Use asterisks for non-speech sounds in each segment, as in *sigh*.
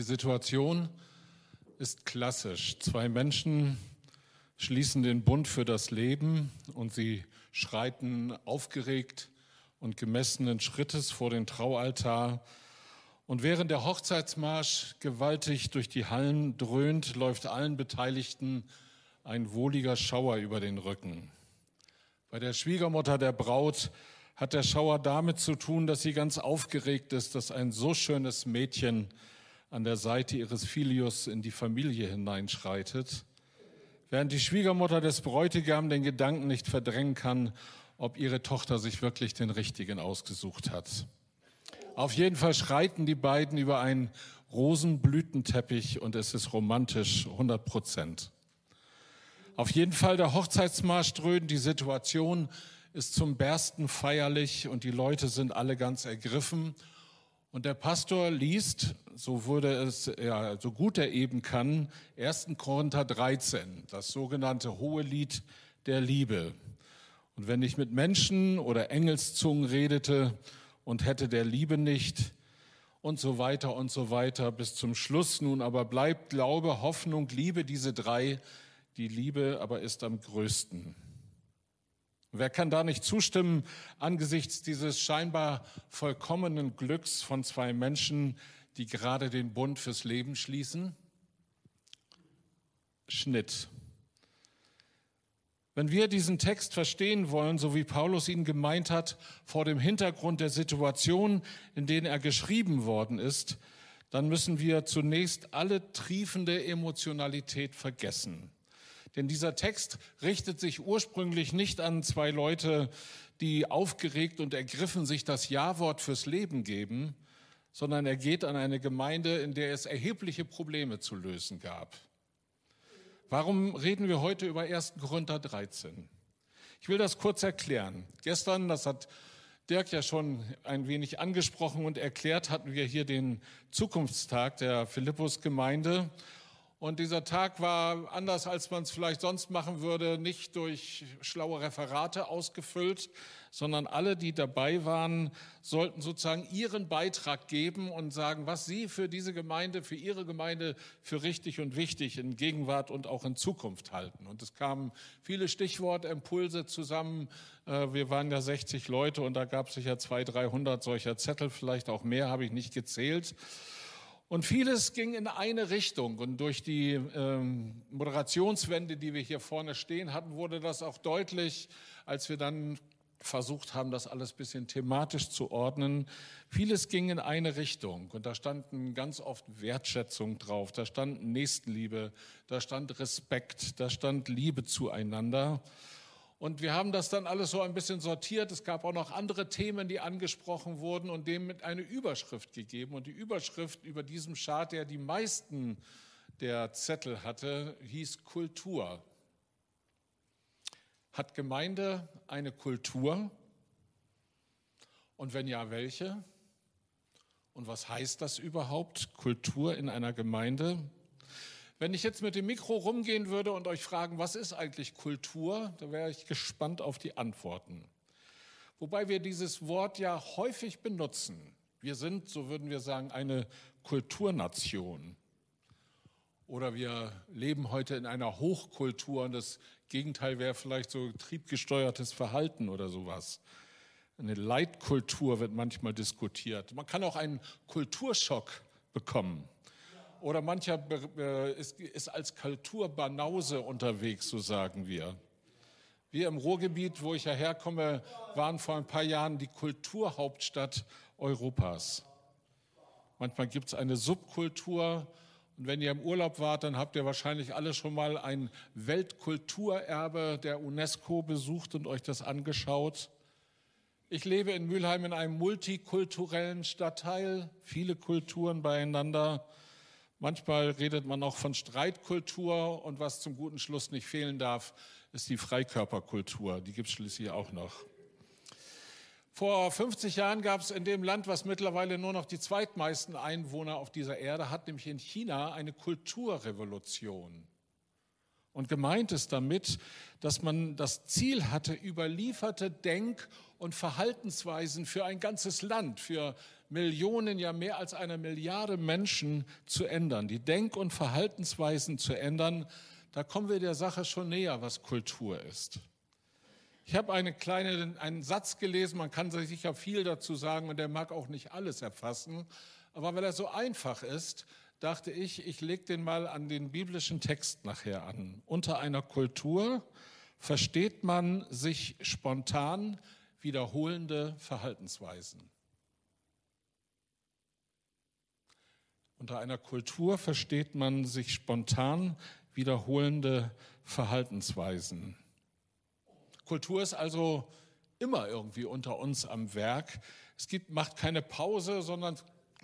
Die Situation ist klassisch. Zwei Menschen schließen den Bund für das Leben und sie schreiten aufgeregt und gemessenen Schrittes vor den Traualtar. Und während der Hochzeitsmarsch gewaltig durch die Hallen dröhnt, läuft allen Beteiligten ein wohliger Schauer über den Rücken. Bei der Schwiegermutter der Braut hat der Schauer damit zu tun, dass sie ganz aufgeregt ist, dass ein so schönes Mädchen an der Seite ihres Filius in die Familie hineinschreitet, während die Schwiegermutter des Bräutigam den Gedanken nicht verdrängen kann, ob ihre Tochter sich wirklich den richtigen ausgesucht hat. Auf jeden Fall schreiten die beiden über einen Rosenblütenteppich und es ist romantisch 100 Prozent. Auf jeden Fall der Hochzeitsmarsch dröhnt, die Situation ist zum Bersten feierlich und die Leute sind alle ganz ergriffen und der Pastor liest, so wurde es, ja, so gut er eben kann, 1. Korinther 13, das sogenannte Hohe Lied der Liebe. Und wenn ich mit Menschen oder Engelszungen redete und hätte der Liebe nicht und so weiter und so weiter bis zum Schluss nun aber bleibt Glaube, Hoffnung, Liebe, diese drei, die Liebe aber ist am größten. Wer kann da nicht zustimmen angesichts dieses scheinbar vollkommenen Glücks von zwei Menschen, die gerade den Bund fürs Leben schließen? Schnitt. Wenn wir diesen Text verstehen wollen, so wie Paulus ihn gemeint hat, vor dem Hintergrund der Situation, in denen er geschrieben worden ist, dann müssen wir zunächst alle triefende Emotionalität vergessen. Denn dieser Text richtet sich ursprünglich nicht an zwei Leute, die aufgeregt und ergriffen sich das Ja-Wort fürs Leben geben, sondern er geht an eine Gemeinde, in der es erhebliche Probleme zu lösen gab. Warum reden wir heute über 1. Korinther 13? Ich will das kurz erklären. Gestern, das hat Dirk ja schon ein wenig angesprochen und erklärt, hatten wir hier den Zukunftstag der Philippus-Gemeinde. Und dieser Tag war anders, als man es vielleicht sonst machen würde, nicht durch schlaue Referate ausgefüllt, sondern alle, die dabei waren, sollten sozusagen ihren Beitrag geben und sagen, was sie für diese Gemeinde, für ihre Gemeinde für richtig und wichtig in Gegenwart und auch in Zukunft halten. Und es kamen viele Stichwortimpulse zusammen. Äh, wir waren ja 60 Leute und da gab es sicher 200, 300 solcher Zettel, vielleicht auch mehr, habe ich nicht gezählt. Und vieles ging in eine Richtung. Und durch die ähm, Moderationswände, die wir hier vorne stehen hatten, wurde das auch deutlich, als wir dann versucht haben, das alles bisschen thematisch zu ordnen. Vieles ging in eine Richtung und da standen ganz oft Wertschätzung drauf, da stand Nächstenliebe, da stand Respekt, da stand Liebe zueinander. Und wir haben das dann alles so ein bisschen sortiert. Es gab auch noch andere Themen, die angesprochen wurden und dem mit eine Überschrift gegeben. Und die Überschrift über diesem Chart, der die meisten der Zettel hatte, hieß Kultur. Hat Gemeinde eine Kultur? Und wenn ja, welche? Und was heißt das überhaupt, Kultur in einer Gemeinde? Wenn ich jetzt mit dem Mikro rumgehen würde und euch fragen, was ist eigentlich Kultur, da wäre ich gespannt auf die Antworten. Wobei wir dieses Wort ja häufig benutzen. Wir sind, so würden wir sagen, eine Kulturnation. Oder wir leben heute in einer Hochkultur und das Gegenteil wäre vielleicht so triebgesteuertes Verhalten oder sowas. Eine Leitkultur wird manchmal diskutiert. Man kann auch einen Kulturschock bekommen. Oder mancher ist, ist als Kulturbanause unterwegs, so sagen wir. Wir im Ruhrgebiet, wo ich ja herkomme, waren vor ein paar Jahren die Kulturhauptstadt Europas. Manchmal gibt es eine Subkultur. Und wenn ihr im Urlaub wart, dann habt ihr wahrscheinlich alle schon mal ein Weltkulturerbe der UNESCO besucht und euch das angeschaut. Ich lebe in Mülheim in einem multikulturellen Stadtteil, viele Kulturen beieinander. Manchmal redet man auch von Streitkultur und was zum guten Schluss nicht fehlen darf, ist die Freikörperkultur. Die gibt es schließlich auch noch. Vor 50 Jahren gab es in dem Land, was mittlerweile nur noch die zweitmeisten Einwohner auf dieser Erde hat, nämlich in China, eine Kulturrevolution. Und gemeint ist damit, dass man das Ziel hatte, überlieferte Denk- und Verhaltensweisen für ein ganzes Land, für Millionen, ja mehr als einer Milliarde Menschen zu ändern, die Denk- und Verhaltensweisen zu ändern, da kommen wir der Sache schon näher, was Kultur ist. Ich habe eine kleine, einen Satz gelesen, man kann sicher viel dazu sagen und der mag auch nicht alles erfassen, aber weil er so einfach ist, dachte ich, ich lege den mal an den biblischen Text nachher an. Unter einer Kultur versteht man sich spontan wiederholende Verhaltensweisen. Unter einer Kultur versteht man sich spontan wiederholende Verhaltensweisen. Kultur ist also immer irgendwie unter uns am Werk. Es gibt, macht keine Pause, sondern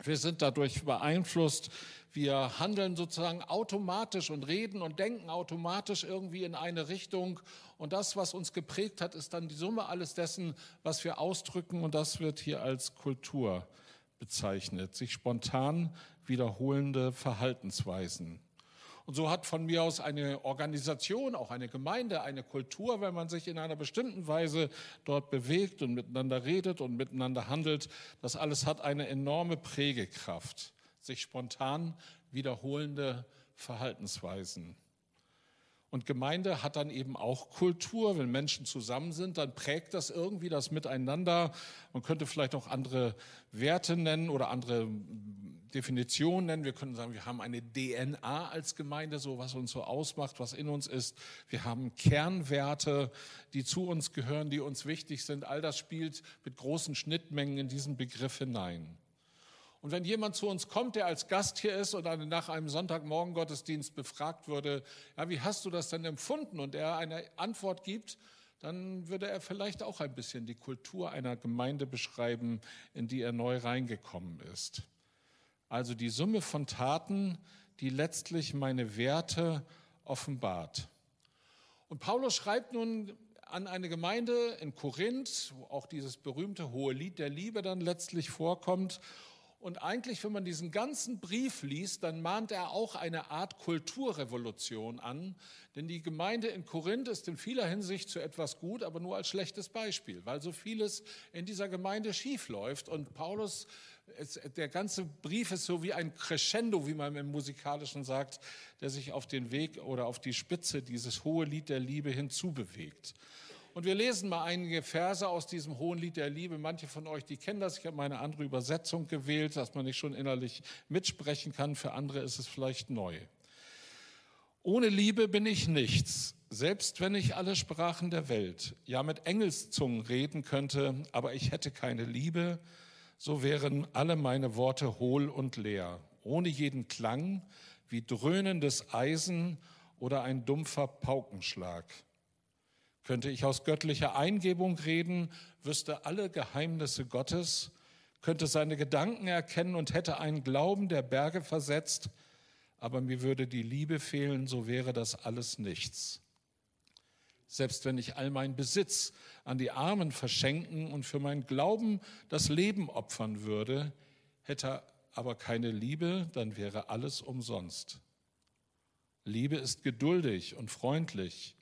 wir sind dadurch beeinflusst. Wir handeln sozusagen automatisch und reden und denken automatisch irgendwie in eine Richtung. Und das, was uns geprägt hat, ist dann die Summe alles dessen, was wir ausdrücken. Und das wird hier als Kultur bezeichnet. Sich spontan wiederholende Verhaltensweisen. Und so hat von mir aus eine Organisation, auch eine Gemeinde, eine Kultur, wenn man sich in einer bestimmten Weise dort bewegt und miteinander redet und miteinander handelt, das alles hat eine enorme Prägekraft, sich spontan wiederholende Verhaltensweisen. Und Gemeinde hat dann eben auch Kultur. Wenn Menschen zusammen sind, dann prägt das irgendwie das Miteinander. Man könnte vielleicht auch andere Werte nennen oder andere Definition nennen. Wir können sagen, wir haben eine DNA als Gemeinde, so was uns so ausmacht, was in uns ist. Wir haben Kernwerte, die zu uns gehören, die uns wichtig sind. All das spielt mit großen Schnittmengen in diesen Begriff hinein. Und wenn jemand zu uns kommt, der als Gast hier ist und nach einem Sonntagmorgen Gottesdienst befragt würde, ja, wie hast du das denn empfunden? Und er eine Antwort gibt, dann würde er vielleicht auch ein bisschen die Kultur einer Gemeinde beschreiben, in die er neu reingekommen ist. Also die Summe von Taten, die letztlich meine Werte offenbart. Und Paulus schreibt nun an eine Gemeinde in Korinth, wo auch dieses berühmte hohe Lied der Liebe dann letztlich vorkommt. Und eigentlich, wenn man diesen ganzen Brief liest, dann mahnt er auch eine Art Kulturrevolution an. Denn die Gemeinde in Korinth ist in vieler Hinsicht zu etwas gut, aber nur als schlechtes Beispiel, weil so vieles in dieser Gemeinde schief läuft. Und Paulus der ganze Brief ist so wie ein Crescendo, wie man im Musikalischen sagt, der sich auf den Weg oder auf die Spitze dieses hohe Lied der Liebe hinzubewegt. Und wir lesen mal einige Verse aus diesem hohen Lied der Liebe. Manche von euch, die kennen das. Ich habe meine andere Übersetzung gewählt, dass man nicht schon innerlich mitsprechen kann. Für andere ist es vielleicht neu. Ohne Liebe bin ich nichts, selbst wenn ich alle Sprachen der Welt, ja mit Engelszungen reden könnte, aber ich hätte keine Liebe, so wären alle meine Worte hohl und leer, ohne jeden Klang, wie dröhnendes Eisen oder ein dumpfer Paukenschlag. Könnte ich aus göttlicher Eingebung reden, wüsste alle Geheimnisse Gottes, könnte seine Gedanken erkennen und hätte einen Glauben der Berge versetzt, aber mir würde die Liebe fehlen, so wäre das alles nichts. Selbst wenn ich all meinen Besitz an die Armen verschenken und für meinen Glauben das Leben opfern würde, hätte aber keine Liebe, dann wäre alles umsonst. Liebe ist geduldig und freundlich.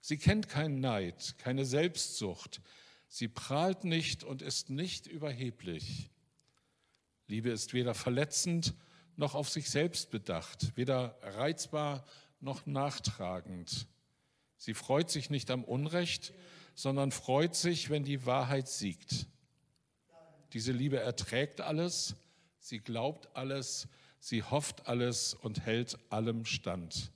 Sie kennt keinen Neid, keine Selbstsucht. Sie prahlt nicht und ist nicht überheblich. Liebe ist weder verletzend noch auf sich selbst bedacht, weder reizbar noch nachtragend. Sie freut sich nicht am Unrecht, sondern freut sich, wenn die Wahrheit siegt. Diese Liebe erträgt alles, sie glaubt alles, sie hofft alles und hält allem stand.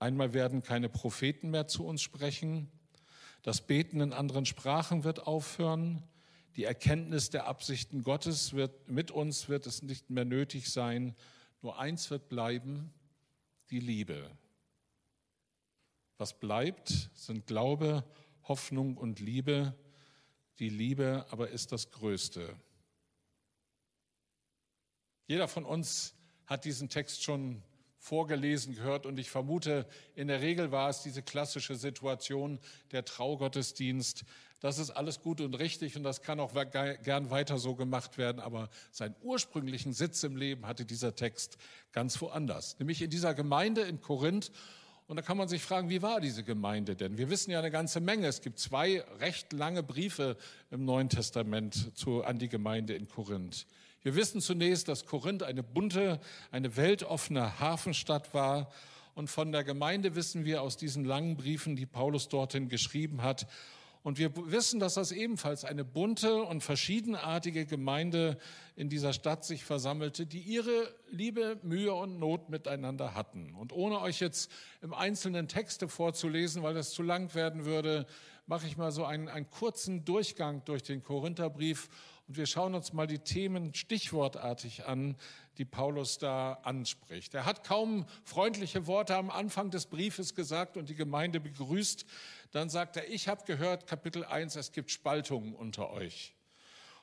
Einmal werden keine Propheten mehr zu uns sprechen, das Beten in anderen Sprachen wird aufhören, die Erkenntnis der Absichten Gottes wird mit uns wird es nicht mehr nötig sein, nur eins wird bleiben, die Liebe. Was bleibt, sind Glaube, Hoffnung und Liebe. Die Liebe aber ist das Größte. Jeder von uns hat diesen Text schon vorgelesen gehört und ich vermute, in der Regel war es diese klassische Situation, der Traugottesdienst. Das ist alles gut und richtig und das kann auch gern weiter so gemacht werden, aber seinen ursprünglichen Sitz im Leben hatte dieser Text ganz woanders, nämlich in dieser Gemeinde in Korinth Und da kann man sich fragen, wie war diese Gemeinde denn? Wir wissen ja eine ganze Menge. Es gibt zwei recht lange Briefe im Neuen Testament zu, an die Gemeinde in Korinth. Wir wissen zunächst, dass Korinth eine bunte, eine weltoffene Hafenstadt war. Und von der Gemeinde wissen wir aus diesen langen Briefen, die Paulus dorthin geschrieben hat, und wir wissen, dass das ebenfalls eine bunte und verschiedenartige Gemeinde in dieser Stadt sich versammelte, die ihre Liebe, Mühe und Not miteinander hatten. Und ohne euch jetzt im Einzelnen Texte vorzulesen, weil das zu lang werden würde, mache ich mal so einen, einen kurzen Durchgang durch den Korintherbrief und wir schauen uns mal die Themen stichwortartig an, die Paulus da anspricht. Er hat kaum freundliche Worte am Anfang des Briefes gesagt und die Gemeinde begrüßt. Dann sagt er, ich habe gehört, Kapitel 1, es gibt Spaltungen unter euch.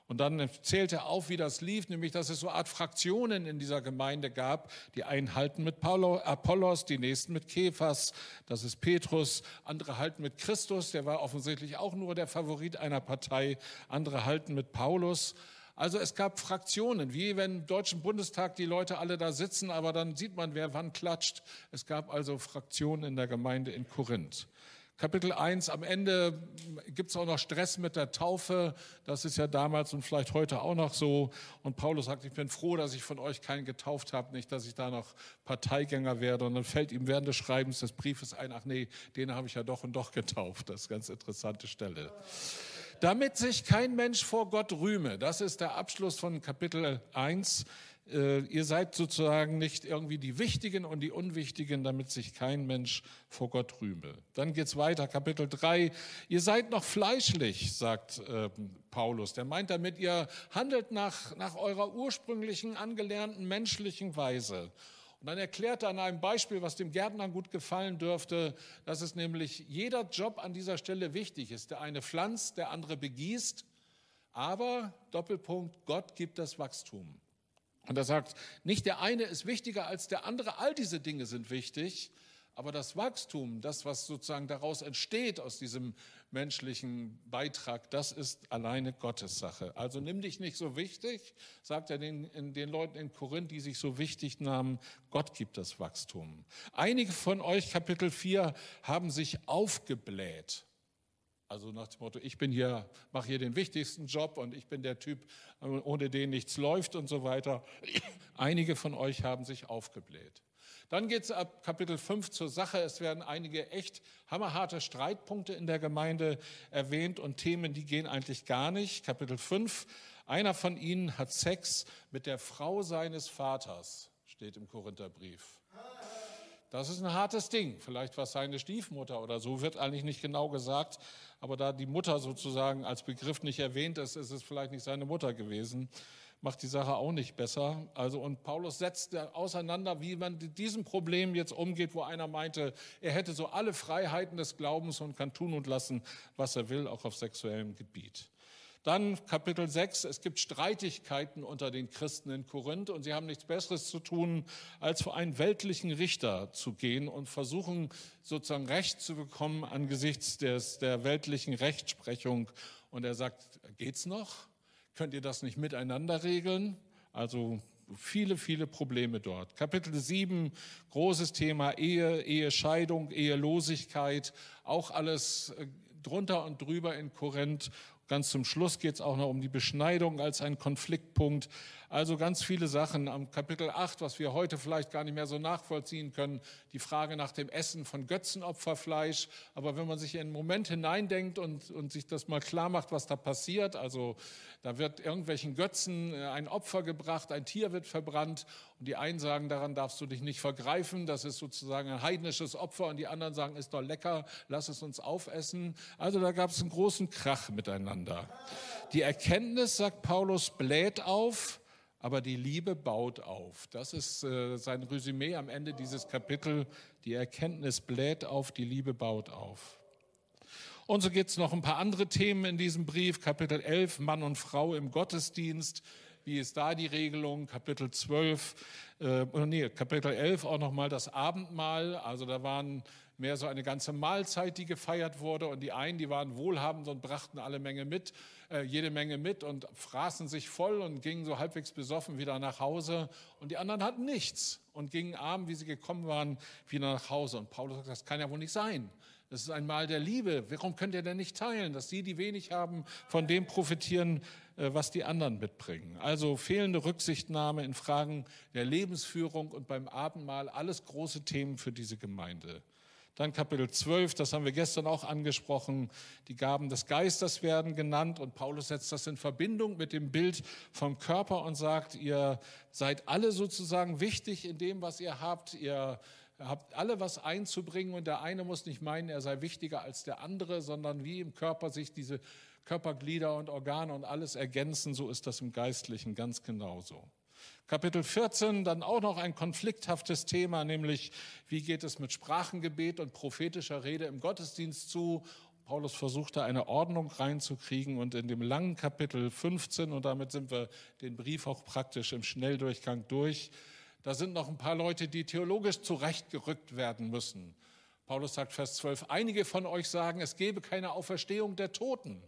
Und dann zählt er auf, wie das lief, nämlich dass es so Art Fraktionen in dieser Gemeinde gab. Die einen halten mit Apollos, die nächsten mit Kephas, das ist Petrus. Andere halten mit Christus, der war offensichtlich auch nur der Favorit einer Partei. Andere halten mit Paulus. Also es gab Fraktionen, wie wenn im Deutschen Bundestag die Leute alle da sitzen, aber dann sieht man, wer wann klatscht. Es gab also Fraktionen in der Gemeinde in Korinth. Kapitel 1, am Ende gibt es auch noch Stress mit der Taufe. Das ist ja damals und vielleicht heute auch noch so. Und Paulus sagt, ich bin froh, dass ich von euch keinen getauft habe, nicht, dass ich da noch Parteigänger werde. Und dann fällt ihm während des Schreibens des Briefes ein, ach nee, den habe ich ja doch und doch getauft. Das ist eine ganz interessante Stelle. Damit sich kein Mensch vor Gott rühme. Das ist der Abschluss von Kapitel 1. Äh, ihr seid sozusagen nicht irgendwie die Wichtigen und die Unwichtigen, damit sich kein Mensch vor Gott rühme. Dann geht's weiter, Kapitel 3. Ihr seid noch fleischlich, sagt äh, Paulus. Der meint damit, ihr handelt nach, nach eurer ursprünglichen, angelernten menschlichen Weise. Und dann erklärt er an einem Beispiel, was dem Gärtner gut gefallen dürfte, dass es nämlich jeder Job an dieser Stelle wichtig ist. Der eine pflanzt, der andere begießt. Aber, Doppelpunkt, Gott gibt das Wachstum. Und er sagt, nicht der eine ist wichtiger als der andere, all diese Dinge sind wichtig, aber das Wachstum, das, was sozusagen daraus entsteht aus diesem menschlichen Beitrag, das ist alleine Gottes Sache. Also nimm dich nicht so wichtig, sagt er den, den Leuten in Korinth, die sich so wichtig nahmen, Gott gibt das Wachstum. Einige von euch, Kapitel 4, haben sich aufgebläht. Also nach dem Motto, ich bin hier, mache hier den wichtigsten Job und ich bin der Typ, ohne den nichts läuft und so weiter. *clears throat* Einige von euch haben sich aufgebläht. Dann geht es ab Kapitel 5 zur Sache. Es werden einige echt hammerharte Streitpunkte in der Gemeinde erwähnt und Themen, die gehen eigentlich gar nicht. Kapitel 5. Einer von ihnen hat Sex mit der Frau seines Vaters, steht im Korintherbrief. Das ist ein hartes Ding. Vielleicht war es seine Stiefmutter oder so, wird eigentlich nicht genau gesagt. Aber da die Mutter sozusagen als Begriff nicht erwähnt ist, ist es vielleicht nicht seine Mutter gewesen. Macht die Sache auch nicht besser. Also, und Paulus setzt auseinander, wie man mit diesem Problem jetzt umgeht, wo einer meinte, er hätte so alle Freiheiten des Glaubens und kann tun und lassen, was er will, auch auf sexuellem Gebiet. Dann Kapitel 6, es gibt Streitigkeiten unter den Christen in Korinth und sie haben nichts Besseres zu tun, als vor einen weltlichen Richter zu gehen und versuchen sozusagen Recht zu bekommen angesichts des, der weltlichen Rechtsprechung. Und er sagt, geht's noch? Könnt ihr das nicht miteinander regeln? Also viele, viele Probleme dort. Kapitel 7, großes Thema Ehe, Ehescheidung, Ehelosigkeit, auch alles äh, drunter und drüber in Korinth. Ganz zum Schluss geht es auch noch um die Beschneidung als ein Konfliktpunkt. Also ganz viele Sachen. Am Kapitel 8, was wir heute vielleicht gar nicht mehr so nachvollziehen können, die Frage nach dem Essen von Götzenopferfleisch. Aber wenn man sich in einen Moment hineindenkt und, und sich das mal klar macht, was da passiert, also da wird irgendwelchen Götzen äh, ein Opfer gebracht, ein Tier wird verbrannt und die einen sagen, daran darfst du dich nicht vergreifen, das ist sozusagen ein heidnisches Opfer und die anderen sagen, ist doch lecker, lass es uns aufessen. Also da gab es einen großen Krach miteinander. Die Erkenntnis, sagt Paulus, bläht auf, aber die Liebe baut auf. Das ist äh, sein Resümee am Ende dieses Kapitels. Die Erkenntnis bläht auf, die Liebe baut auf. Und so gibt es noch ein paar andere Themen in diesem Brief. Kapitel 11, Mann und Frau im Gottesdienst. Wie ist da die Regelung? Kapitel 12, äh, nee, Kapitel 11 auch nochmal das Abendmahl. Also da waren mehr so eine ganze Mahlzeit, die gefeiert wurde. Und die einen, die waren wohlhabend und brachten alle Menge mit, äh, jede Menge mit und fraßen sich voll und gingen so halbwegs besoffen wieder nach Hause. Und die anderen hatten nichts und gingen arm, wie sie gekommen waren, wieder nach Hause. Und Paulus sagt, das kann ja wohl nicht sein. Das ist ein Mal der Liebe. Warum könnt ihr denn nicht teilen, dass die, die wenig haben, von dem profitieren, äh, was die anderen mitbringen? Also fehlende Rücksichtnahme in Fragen der Lebensführung und beim Abendmahl, alles große Themen für diese Gemeinde. Dann Kapitel 12, das haben wir gestern auch angesprochen, die Gaben des Geistes werden genannt und Paulus setzt das in Verbindung mit dem Bild vom Körper und sagt, ihr seid alle sozusagen wichtig in dem, was ihr habt, ihr habt alle was einzubringen und der eine muss nicht meinen, er sei wichtiger als der andere, sondern wie im Körper sich diese Körperglieder und Organe und alles ergänzen, so ist das im Geistlichen ganz genauso. Kapitel 14 dann auch noch ein konflikthaftes Thema, nämlich wie geht es mit Sprachengebet und prophetischer Rede im Gottesdienst zu. Paulus versuchte eine Ordnung reinzukriegen und in dem langen Kapitel 15, und damit sind wir den Brief auch praktisch im Schnelldurchgang durch, da sind noch ein paar Leute, die theologisch zurechtgerückt werden müssen. Paulus sagt Vers 12, einige von euch sagen, es gebe keine Auferstehung der Toten.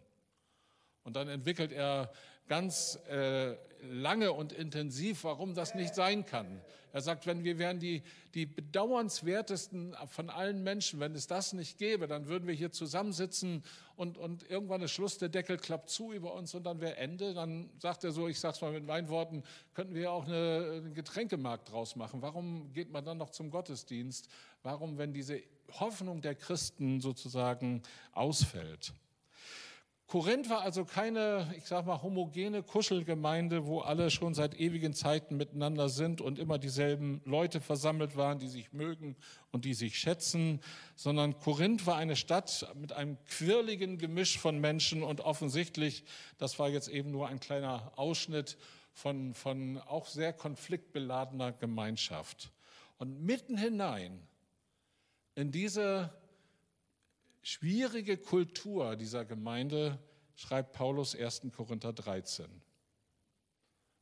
Und dann entwickelt er ganz äh, lange und intensiv, warum das nicht sein kann. Er sagt, wenn wir wären die, die bedauernswertesten von allen Menschen, wenn es das nicht gäbe, dann würden wir hier zusammensitzen und, und irgendwann ist Schluss, der Deckel klappt zu über uns und dann wäre Ende. Dann sagt er so, ich sage es mal mit meinen Worten, könnten wir auch eine, einen Getränkemarkt draus machen. Warum geht man dann noch zum Gottesdienst? Warum, wenn diese Hoffnung der Christen sozusagen ausfällt? Korinth war also keine, ich sag mal, homogene Kuschelgemeinde, wo alle schon seit ewigen Zeiten miteinander sind und immer dieselben Leute versammelt waren, die sich mögen und die sich schätzen, sondern Korinth war eine Stadt mit einem quirligen Gemisch von Menschen und offensichtlich, das war jetzt eben nur ein kleiner Ausschnitt von, von auch sehr konfliktbeladener Gemeinschaft. Und mitten hinein in diese schwierige Kultur dieser Gemeinde schreibt Paulus 1. Korinther 13.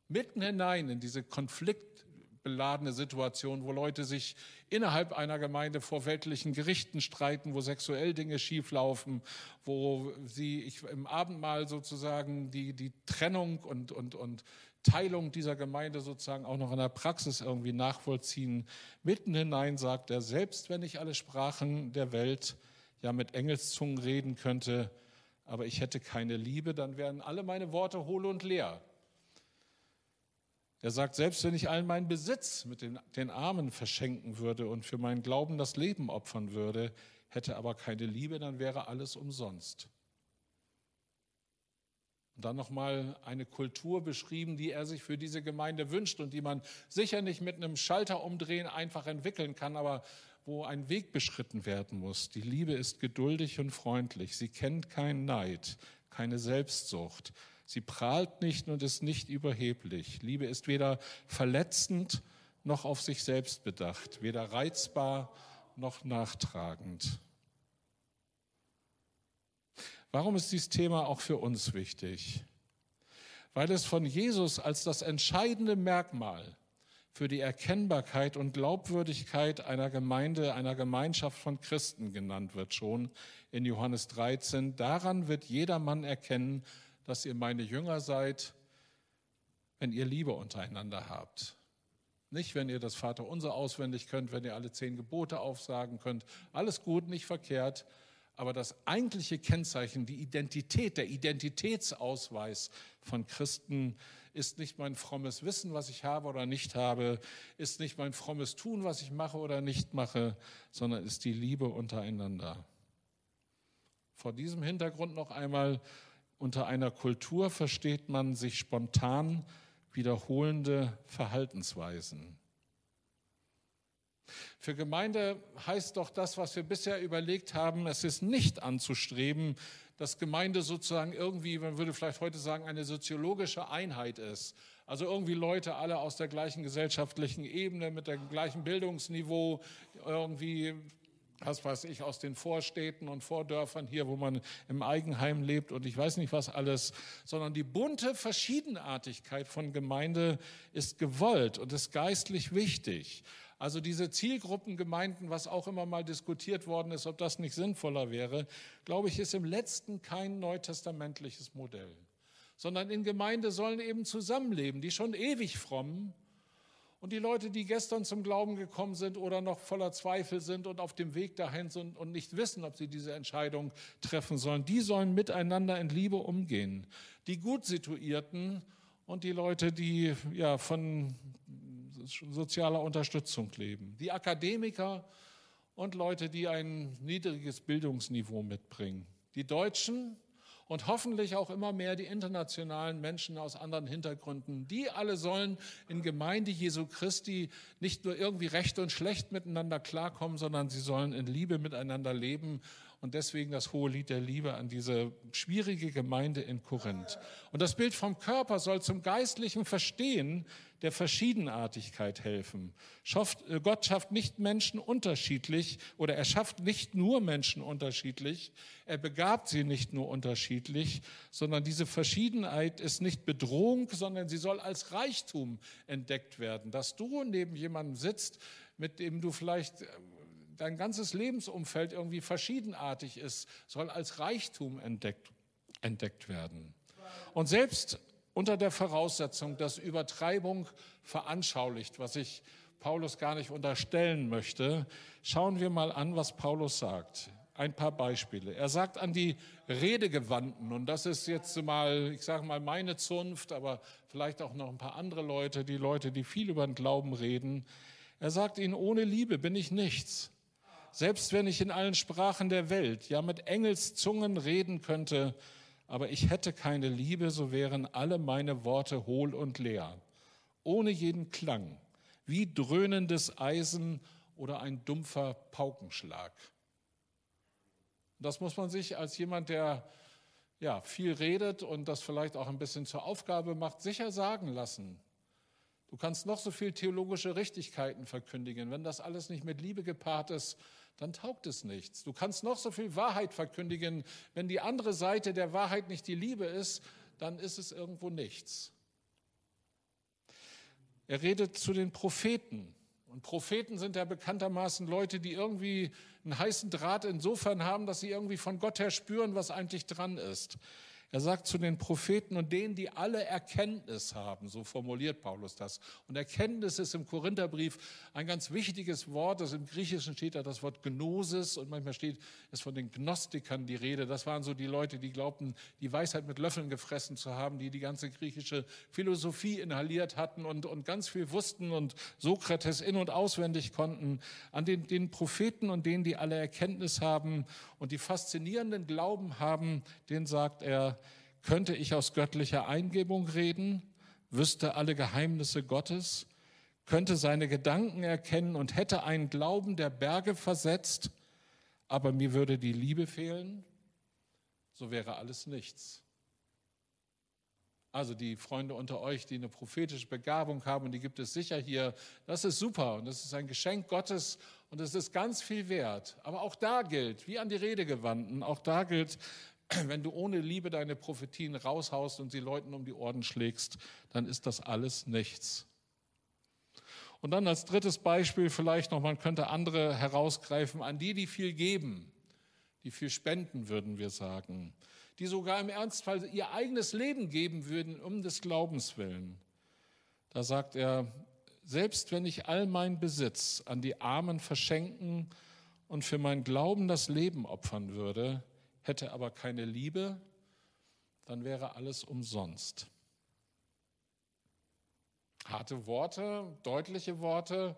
Mitten hinein in diese konfliktbeladene Situation, wo Leute sich innerhalb einer Gemeinde vor weltlichen Gerichten streiten, wo sexuell Dinge schieflaufen, wo sie ich, im Abendmahl sozusagen die, die Trennung und, und, und Teilung dieser Gemeinde sozusagen auch noch in der Praxis irgendwie nachvollziehen. Mitten hinein sagt er, selbst wenn ich alle Sprachen der Welt ja mit Engelszungen reden könnte, aber ich hätte keine Liebe, dann wären alle meine Worte hohl und leer. Er sagt, selbst wenn ich allen meinen Besitz mit den, den Armen verschenken würde und für meinen Glauben das Leben opfern würde, hätte aber keine Liebe, dann wäre alles umsonst. Und dann nochmal eine Kultur beschrieben, die er sich für diese Gemeinde wünscht und die man sicher nicht mit einem Schalter umdrehen einfach entwickeln kann, aber wo ein Weg beschritten werden muss. Die Liebe ist geduldig und freundlich. Sie kennt keinen Neid, keine Selbstsucht. Sie prahlt nicht und ist nicht überheblich. Liebe ist weder verletzend noch auf sich selbst bedacht, weder reizbar noch nachtragend. Warum ist dieses Thema auch für uns wichtig? Weil es von Jesus als das entscheidende Merkmal für die Erkennbarkeit und Glaubwürdigkeit einer Gemeinde, einer Gemeinschaft von Christen genannt wird, schon in Johannes 13. Daran wird jedermann erkennen, dass ihr meine Jünger seid, wenn ihr Liebe untereinander habt. Nicht, wenn ihr das Vaterunser auswendig könnt, wenn ihr alle zehn Gebote aufsagen könnt. Alles gut, nicht verkehrt. Aber das eigentliche Kennzeichen, die Identität, der Identitätsausweis von Christen ist nicht mein frommes Wissen, was ich habe oder nicht habe, ist nicht mein frommes Tun, was ich mache oder nicht mache, sondern ist die Liebe untereinander. Vor diesem Hintergrund noch einmal, unter einer Kultur versteht man sich spontan wiederholende Verhaltensweisen. Für Gemeinde heißt doch das, was wir bisher überlegt haben, es ist nicht anzustreben, dass Gemeinde sozusagen irgendwie, man würde vielleicht heute sagen, eine soziologische Einheit ist. Also irgendwie Leute alle aus der gleichen gesellschaftlichen Ebene, mit dem gleichen Bildungsniveau, irgendwie, was weiß ich, aus den Vorstädten und Vordörfern hier, wo man im Eigenheim lebt und ich weiß nicht was alles, sondern die bunte Verschiedenartigkeit von Gemeinde ist gewollt und ist geistlich wichtig. Also diese Zielgruppengemeinden, was auch immer mal diskutiert worden ist, ob das nicht sinnvoller wäre, glaube ich, ist im letzten kein neutestamentliches Modell, sondern in Gemeinde sollen eben zusammenleben, die schon ewig frommen und die Leute, die gestern zum Glauben gekommen sind oder noch voller Zweifel sind und auf dem Weg dahin sind und nicht wissen, ob sie diese Entscheidung treffen sollen, die sollen miteinander in Liebe umgehen. Die gut situierten und die Leute, die ja von sozialer Unterstützung leben. Die Akademiker und Leute, die ein niedriges Bildungsniveau mitbringen. Die Deutschen und hoffentlich auch immer mehr die internationalen Menschen aus anderen Hintergründen. Die alle sollen in Gemeinde Jesu Christi nicht nur irgendwie recht und schlecht miteinander klarkommen, sondern sie sollen in Liebe miteinander leben und deswegen das hohe Lied der Liebe an diese schwierige Gemeinde in Korinth. Und das Bild vom Körper soll zum geistlichen Verstehen der Verschiedenartigkeit helfen. Äh, Gott schafft nicht Menschen unterschiedlich oder er schafft nicht nur Menschen unterschiedlich, er begabt sie nicht nur unterschiedlich, sondern diese Verschiedenheit ist nicht Bedrohung, sondern sie soll als Reichtum entdeckt werden. Dass du neben jemandem sitzt, mit dem du vielleicht äh, dein ganzes Lebensumfeld irgendwie verschiedenartig ist, soll als Reichtum entdeckt, entdeckt werden. Und selbst unter der Voraussetzung, dass Übertreibung veranschaulicht, was ich Paulus gar nicht unterstellen möchte, schauen wir mal an, was Paulus sagt. Ein paar Beispiele. Er sagt an die Redegewandten, und das ist jetzt mal, ich sage mal, meine Zunft, aber vielleicht auch noch ein paar andere Leute, die Leute, die viel über den Glauben reden. Er sagt ihnen, ohne Liebe bin ich nichts. Selbst wenn ich in allen Sprachen der Welt, ja mit Engelszungen reden könnte, aber ich hätte keine Liebe, so wären alle meine Worte hohl und leer, ohne jeden Klang, wie dröhnendes Eisen oder ein dumpfer Paukenschlag. Das muss man sich als jemand, der ja, viel redet und das vielleicht auch ein bisschen zur Aufgabe macht, sicher sagen lassen. Du kannst noch so viel theologische Richtigkeiten verkündigen. Wenn das alles nicht mit Liebe gepaart ist, dann taugt es nichts. Du kannst noch so viel Wahrheit verkündigen. Wenn die andere Seite der Wahrheit nicht die Liebe ist, dann ist es irgendwo nichts. Er redet zu den Propheten. Und Propheten sind ja bekanntermaßen Leute, die irgendwie einen heißen Draht insofern haben, dass sie irgendwie von Gott her spüren, was eigentlich dran ist. Er sagt zu den Propheten und denen, die alle Erkenntnis haben, so formuliert Paulus das. Und Erkenntnis ist im Korintherbrief ein ganz wichtiges Wort. Das im Griechischen steht da das Wort Gnosis und manchmal steht es von den Gnostikern die Rede. Das waren so die Leute, die glaubten, die Weisheit mit Löffeln gefressen zu haben, die die ganze griechische Philosophie inhaliert hatten und, und ganz viel wussten und Sokrates in- und auswendig konnten. An den, den Propheten und denen, die alle Erkenntnis haben und die faszinierenden Glauben haben, den sagt er, könnte ich aus göttlicher Eingebung reden, wüsste alle Geheimnisse Gottes, könnte seine Gedanken erkennen und hätte einen Glauben, der Berge versetzt, aber mir würde die Liebe fehlen, so wäre alles nichts. Also die Freunde unter euch, die eine prophetische Begabung haben, und die gibt es sicher hier, das ist super und das ist ein Geschenk Gottes und es ist ganz viel wert. Aber auch da gilt, wie an die Redegewandten, auch da gilt, wenn du ohne Liebe deine Prophetien raushaust und sie Leuten um die Ohren schlägst, dann ist das alles nichts. Und dann als drittes Beispiel vielleicht noch, man könnte andere herausgreifen, an die, die viel geben, die viel spenden, würden wir sagen, die sogar im Ernstfall ihr eigenes Leben geben würden, um des Glaubens willen. Da sagt er, selbst wenn ich all mein Besitz an die Armen verschenken und für mein Glauben das Leben opfern würde, hätte aber keine Liebe, dann wäre alles umsonst. Harte Worte, deutliche Worte,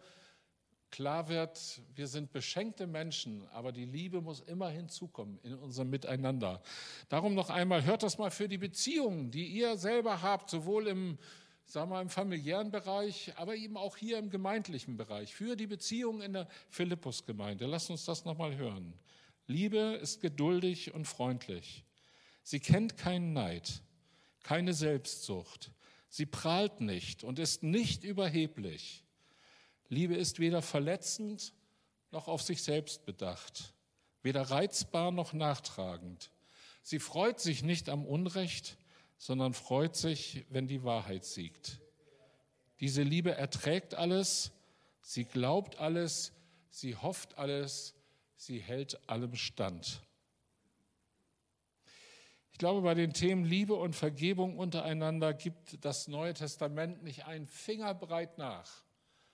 klar wird, wir sind beschenkte Menschen, aber die Liebe muss immer hinzukommen in unserem Miteinander. Darum noch einmal, hört das mal für die Beziehungen, die ihr selber habt, sowohl im sagen wir, im familiären Bereich, aber eben auch hier im gemeindlichen Bereich, für die Beziehungen in der Philippus-Gemeinde. Lasst uns das nochmal hören. Liebe ist geduldig und freundlich. Sie kennt keinen Neid, keine Selbstsucht. Sie prahlt nicht und ist nicht überheblich. Liebe ist weder verletzend noch auf sich selbst bedacht, weder reizbar noch nachtragend. Sie freut sich nicht am Unrecht, sondern freut sich, wenn die Wahrheit siegt. Diese Liebe erträgt alles, Sie glaubt alles, sie hofft alles, sie hält allem stand. Ich glaube, bei den Themen Liebe und Vergebung untereinander gibt das Neue Testament nicht einen Fingerbreit nach.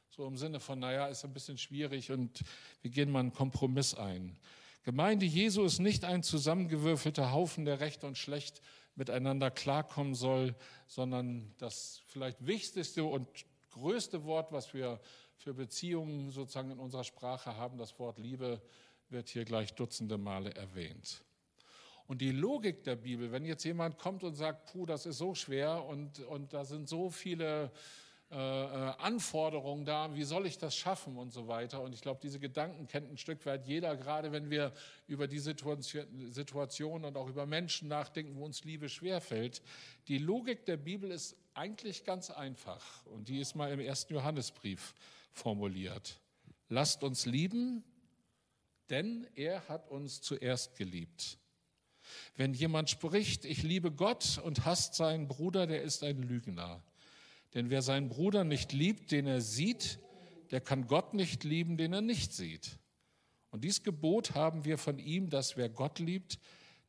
So im Sinne von, naja, ist ein bisschen schwierig und wir gehen mal einen Kompromiss ein. Gemeinde Jesu ist nicht ein zusammengewürfelter Haufen, der recht und schlecht miteinander klarkommen soll, sondern das vielleicht wichtigste und größte Wort, was wir für Beziehungen sozusagen in unserer Sprache haben, das Wort Liebe, wird hier gleich dutzende Male erwähnt. Und die Logik der Bibel, wenn jetzt jemand kommt und sagt, puh, das ist so schwer und, und da sind so viele äh, äh Anforderungen da, wie soll ich das schaffen und so weiter. Und ich glaube, diese Gedanken kennt ein Stück weit jeder, gerade wenn wir über die Situation und auch über Menschen nachdenken, wo uns Liebe schwerfällt. Die Logik der Bibel ist eigentlich ganz einfach und die ist mal im ersten Johannesbrief formuliert. Lasst uns lieben, denn er hat uns zuerst geliebt. Wenn jemand spricht, ich liebe Gott und hasst seinen Bruder, der ist ein Lügner. Denn wer seinen Bruder nicht liebt, den er sieht, der kann Gott nicht lieben, den er nicht sieht. Und dies Gebot haben wir von ihm, dass wer Gott liebt,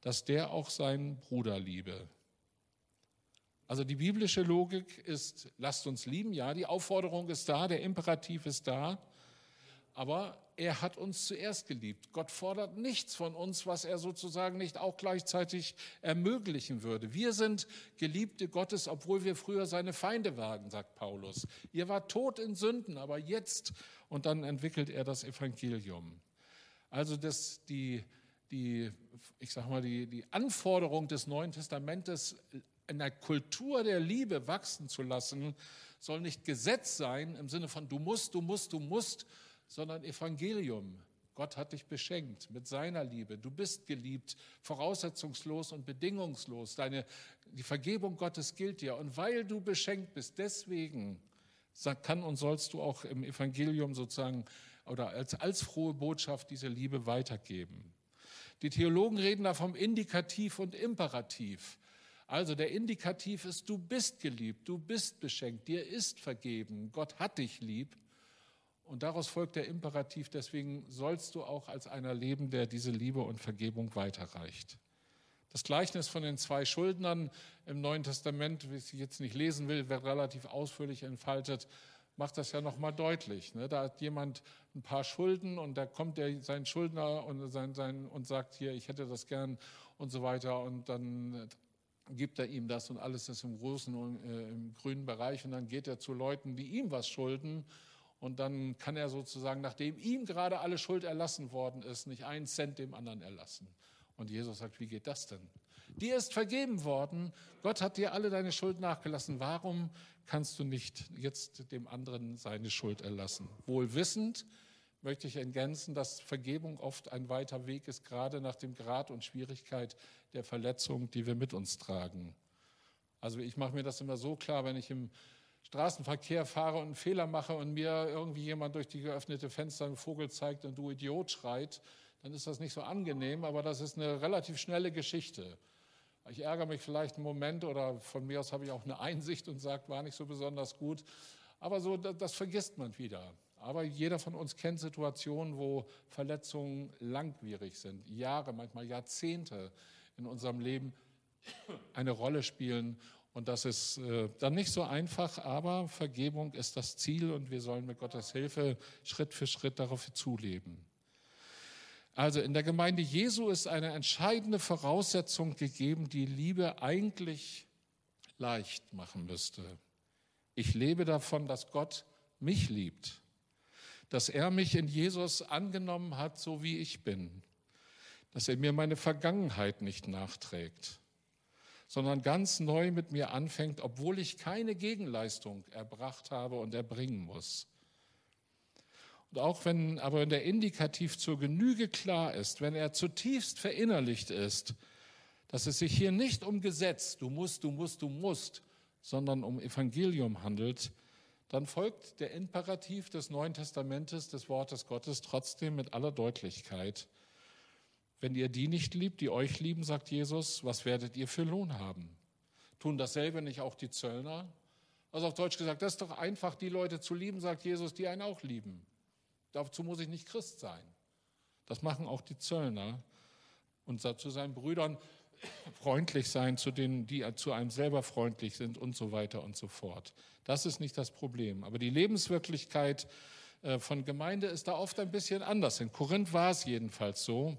dass der auch seinen Bruder liebe. Also die biblische Logik ist, lasst uns lieben, ja, die Aufforderung ist da, der Imperativ ist da, aber er hat uns zuerst geliebt. Gott fordert nichts von uns, was er sozusagen nicht auch gleichzeitig ermöglichen würde. Wir sind Geliebte Gottes, obwohl wir früher seine Feinde waren, sagt Paulus. Ihr wart tot in Sünden, aber jetzt, und dann entwickelt er das Evangelium. Also das, die, die, ich sag mal, die, die Anforderung des Neuen Testamentes, in der Kultur der Liebe wachsen zu lassen, soll nicht Gesetz sein im Sinne von du musst, du musst, du musst, sondern Evangelium. Gott hat dich beschenkt mit seiner Liebe. Du bist geliebt, voraussetzungslos und bedingungslos. Deine, die Vergebung Gottes gilt dir. Und weil du beschenkt bist, deswegen kann und sollst du auch im Evangelium sozusagen oder als, als frohe Botschaft diese Liebe weitergeben. Die Theologen reden da vom Indikativ und Imperativ. Also der Indikativ ist, du bist geliebt, du bist beschenkt, dir ist vergeben, Gott hat dich lieb. Und daraus folgt der Imperativ, deswegen sollst du auch als einer leben, der diese Liebe und Vergebung weiterreicht. Das Gleichnis von den zwei Schuldnern im Neuen Testament, wie ich jetzt nicht lesen will, wird relativ ausführlich entfaltet, macht das ja nochmal deutlich. Ne? Da hat jemand ein paar Schulden und da kommt der, sein Schuldner und, sein, sein, und sagt hier, ich hätte das gern und so weiter. Und dann gibt er ihm das und alles ist im großen und äh, im grünen Bereich. Und dann geht er zu Leuten, die ihm was schulden und dann kann er sozusagen, nachdem ihm gerade alle Schuld erlassen worden ist, nicht einen Cent dem anderen erlassen. Und Jesus sagt, wie geht das denn? Dir ist vergeben worden, Gott hat dir alle deine Schuld nachgelassen. Warum kannst du nicht jetzt dem anderen seine Schuld erlassen? Wohl wissend möchte ich ergänzen, dass Vergebung oft ein weiter Weg ist, gerade nach dem Grad und Schwierigkeit der Verletzung, die wir mit uns tragen. Also ich mache mir das immer so klar, wenn ich im Straßenverkehr fahre und einen Fehler mache und mir irgendwie jemand durch die geöffnete Fenster einen Vogel zeigt und du Idiot schreit, dann ist das nicht so angenehm, aber das ist eine relativ schnelle Geschichte. Ich ärgere mich vielleicht einen Moment oder von mir aus habe ich auch eine Einsicht und sage, war nicht so besonders gut. Aber so, das, das vergisst man wieder. Aber jeder von uns kennt Situationen, wo Verletzungen langwierig sind, Jahre, manchmal Jahrzehnte in unserem Leben eine Rolle spielen und das ist äh, dann nicht so einfach, aber Vergebung ist das Ziel und wir sollen mit Gottes Hilfe Schritt für Schritt darauf zuleben. Also in der Gemeinde Jesu ist eine entscheidende Voraussetzung gegeben, die Liebe eigentlich leicht machen müsste. Ich lebe davon, dass Gott mich liebt, dass er mich in Jesus angenommen hat, so wie ich bin, dass er mir meine Vergangenheit nicht nachträgt sondern ganz neu mit mir anfängt, obwohl ich keine Gegenleistung erbracht habe und erbringen muss. Und auch wenn aber wenn der Indikativ zur Genüge klar ist, wenn er zutiefst verinnerlicht ist, dass es sich hier nicht um Gesetz, du musst, du musst, du musst, sondern um Evangelium handelt, dann folgt der Imperativ des Neuen Testamentes, des Wortes Gottes, trotzdem mit aller Deutlichkeit. Wenn ihr die nicht liebt, die euch lieben, sagt Jesus, was werdet ihr für Lohn haben? Tun dasselbe nicht auch die Zöllner? Also auf Deutsch gesagt, das ist doch einfach, die Leute zu lieben, sagt Jesus, die einen auch lieben. Dazu muss ich nicht Christ sein. Das machen auch die Zöllner. Und zu seinen Brüdern *coughs* freundlich sein, zu denen, die zu einem selber freundlich sind und so weiter und so fort. Das ist nicht das Problem. Aber die Lebenswirklichkeit äh, von Gemeinde ist da oft ein bisschen anders. In Korinth war es jedenfalls so.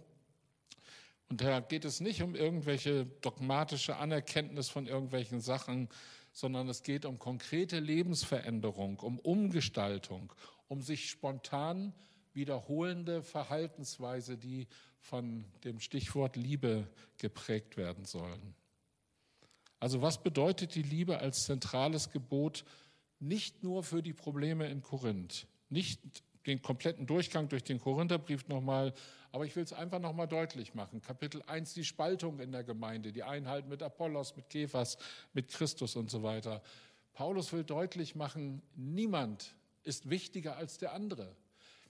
Und da geht es nicht um irgendwelche dogmatische Anerkenntnis von irgendwelchen Sachen, sondern es geht um konkrete Lebensveränderung, um Umgestaltung, um sich spontan wiederholende Verhaltensweise, die von dem Stichwort Liebe geprägt werden sollen. Also was bedeutet die Liebe als zentrales Gebot nicht nur für die Probleme in Korinth, nicht den kompletten Durchgang durch den Korintherbrief nochmal, aber ich will es einfach nochmal deutlich machen. Kapitel 1, die Spaltung in der Gemeinde, die Einheit mit Apollos, mit Kephas, mit Christus und so weiter. Paulus will deutlich machen, niemand ist wichtiger als der andere.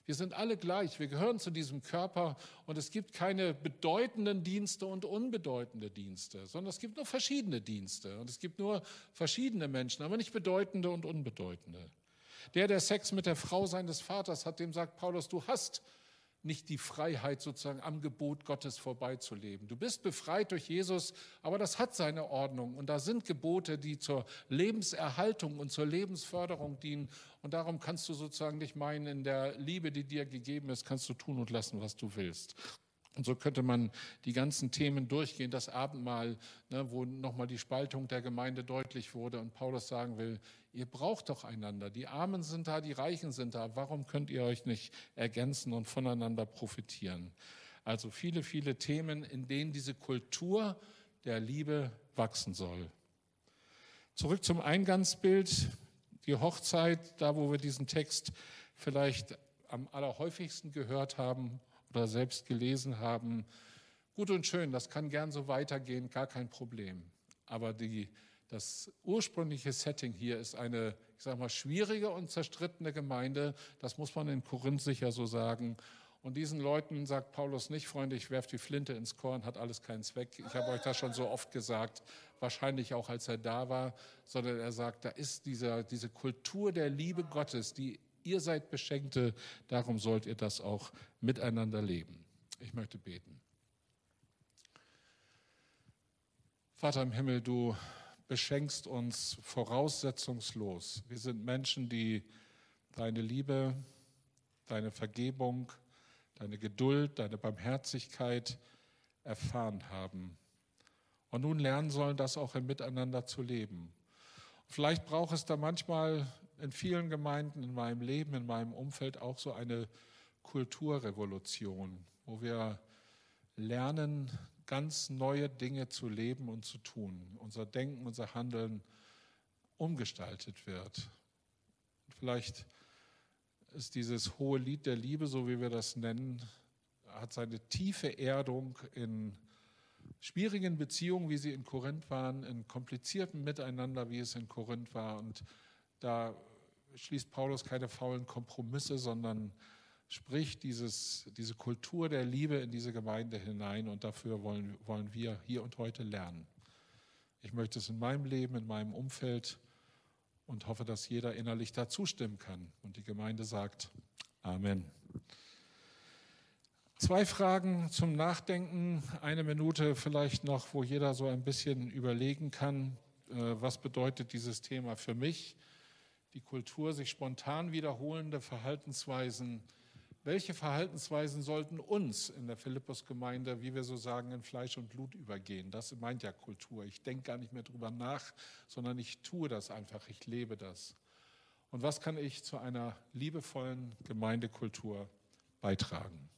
Wir sind alle gleich, wir gehören zu diesem Körper und es gibt keine bedeutenden Dienste und unbedeutende Dienste, sondern es gibt nur verschiedene Dienste und es gibt nur verschiedene Menschen, aber nicht bedeutende und unbedeutende. Der, der Sex mit der Frau seines Vaters hat, dem sagt Paulus, du hast nicht die Freiheit, sozusagen am Gebot Gottes vorbeizuleben. Du bist befreit durch Jesus, aber das hat seine Ordnung. Und da sind Gebote, die zur Lebenserhaltung und zur Lebensförderung dienen. Und darum kannst du sozusagen nicht meinen, in der Liebe, die dir gegeben ist, kannst du tun und lassen, was du willst. Und so könnte man die ganzen Themen durchgehen. Das Abendmahl, ne, wo nochmal die Spaltung der Gemeinde deutlich wurde und Paulus sagen will, ihr braucht doch einander. Die Armen sind da, die Reichen sind da. Warum könnt ihr euch nicht ergänzen und voneinander profitieren? Also viele, viele Themen, in denen diese Kultur der Liebe wachsen soll. Zurück zum Eingangsbild. Die Hochzeit, da wo wir diesen Text vielleicht am allerhäufigsten gehört haben oder selbst gelesen haben. Gut und schön, das kann gern so weitergehen, gar kein Problem. Aber die, das ursprüngliche Setting hier ist eine, ich sage mal, schwierige und zerstrittene Gemeinde. Das muss man in Korinth sicher so sagen. Und diesen Leuten sagt Paulus nicht, Freunde, ich werfe die Flinte ins Korn, hat alles keinen Zweck. Ich habe euch das schon so oft gesagt, wahrscheinlich auch als er da war, sondern er sagt, da ist dieser, diese Kultur der Liebe Gottes, die Ihr seid Beschenkte, darum sollt ihr das auch miteinander leben. Ich möchte beten. Vater im Himmel, du beschenkst uns voraussetzungslos. Wir sind Menschen, die deine Liebe, deine Vergebung, deine Geduld, deine Barmherzigkeit erfahren haben. Und nun lernen sollen, das auch im Miteinander zu leben. Vielleicht braucht es da manchmal in vielen Gemeinden in meinem Leben, in meinem Umfeld auch so eine Kulturrevolution, wo wir lernen, ganz neue Dinge zu leben und zu tun. Unser Denken, unser Handeln umgestaltet wird. Vielleicht ist dieses hohe Lied der Liebe, so wie wir das nennen, hat seine tiefe Erdung in schwierigen Beziehungen, wie sie in Korinth waren, in kompliziertem Miteinander, wie es in Korinth war. Und da schließt Paulus keine faulen Kompromisse, sondern spricht dieses, diese Kultur der Liebe in diese Gemeinde hinein und dafür wollen, wollen wir hier und heute lernen. Ich möchte es in meinem Leben, in meinem Umfeld und hoffe, dass jeder innerlich da zustimmen kann. Und die Gemeinde sagt Amen. Zwei Fragen zum Nachdenken, eine Minute vielleicht noch, wo jeder so ein bisschen überlegen kann, äh, was bedeutet dieses Thema für mich die Kultur, sich spontan wiederholende Verhaltensweisen. Welche Verhaltensweisen sollten uns in der Philippus-Gemeinde, wie wir so sagen, in Fleisch und Blut übergehen? Das meint ja Kultur. Ich denke gar nicht mehr drüber nach, sondern ich tue das einfach, ich lebe das. Und was kann ich zu einer liebevollen Gemeindekultur beitragen?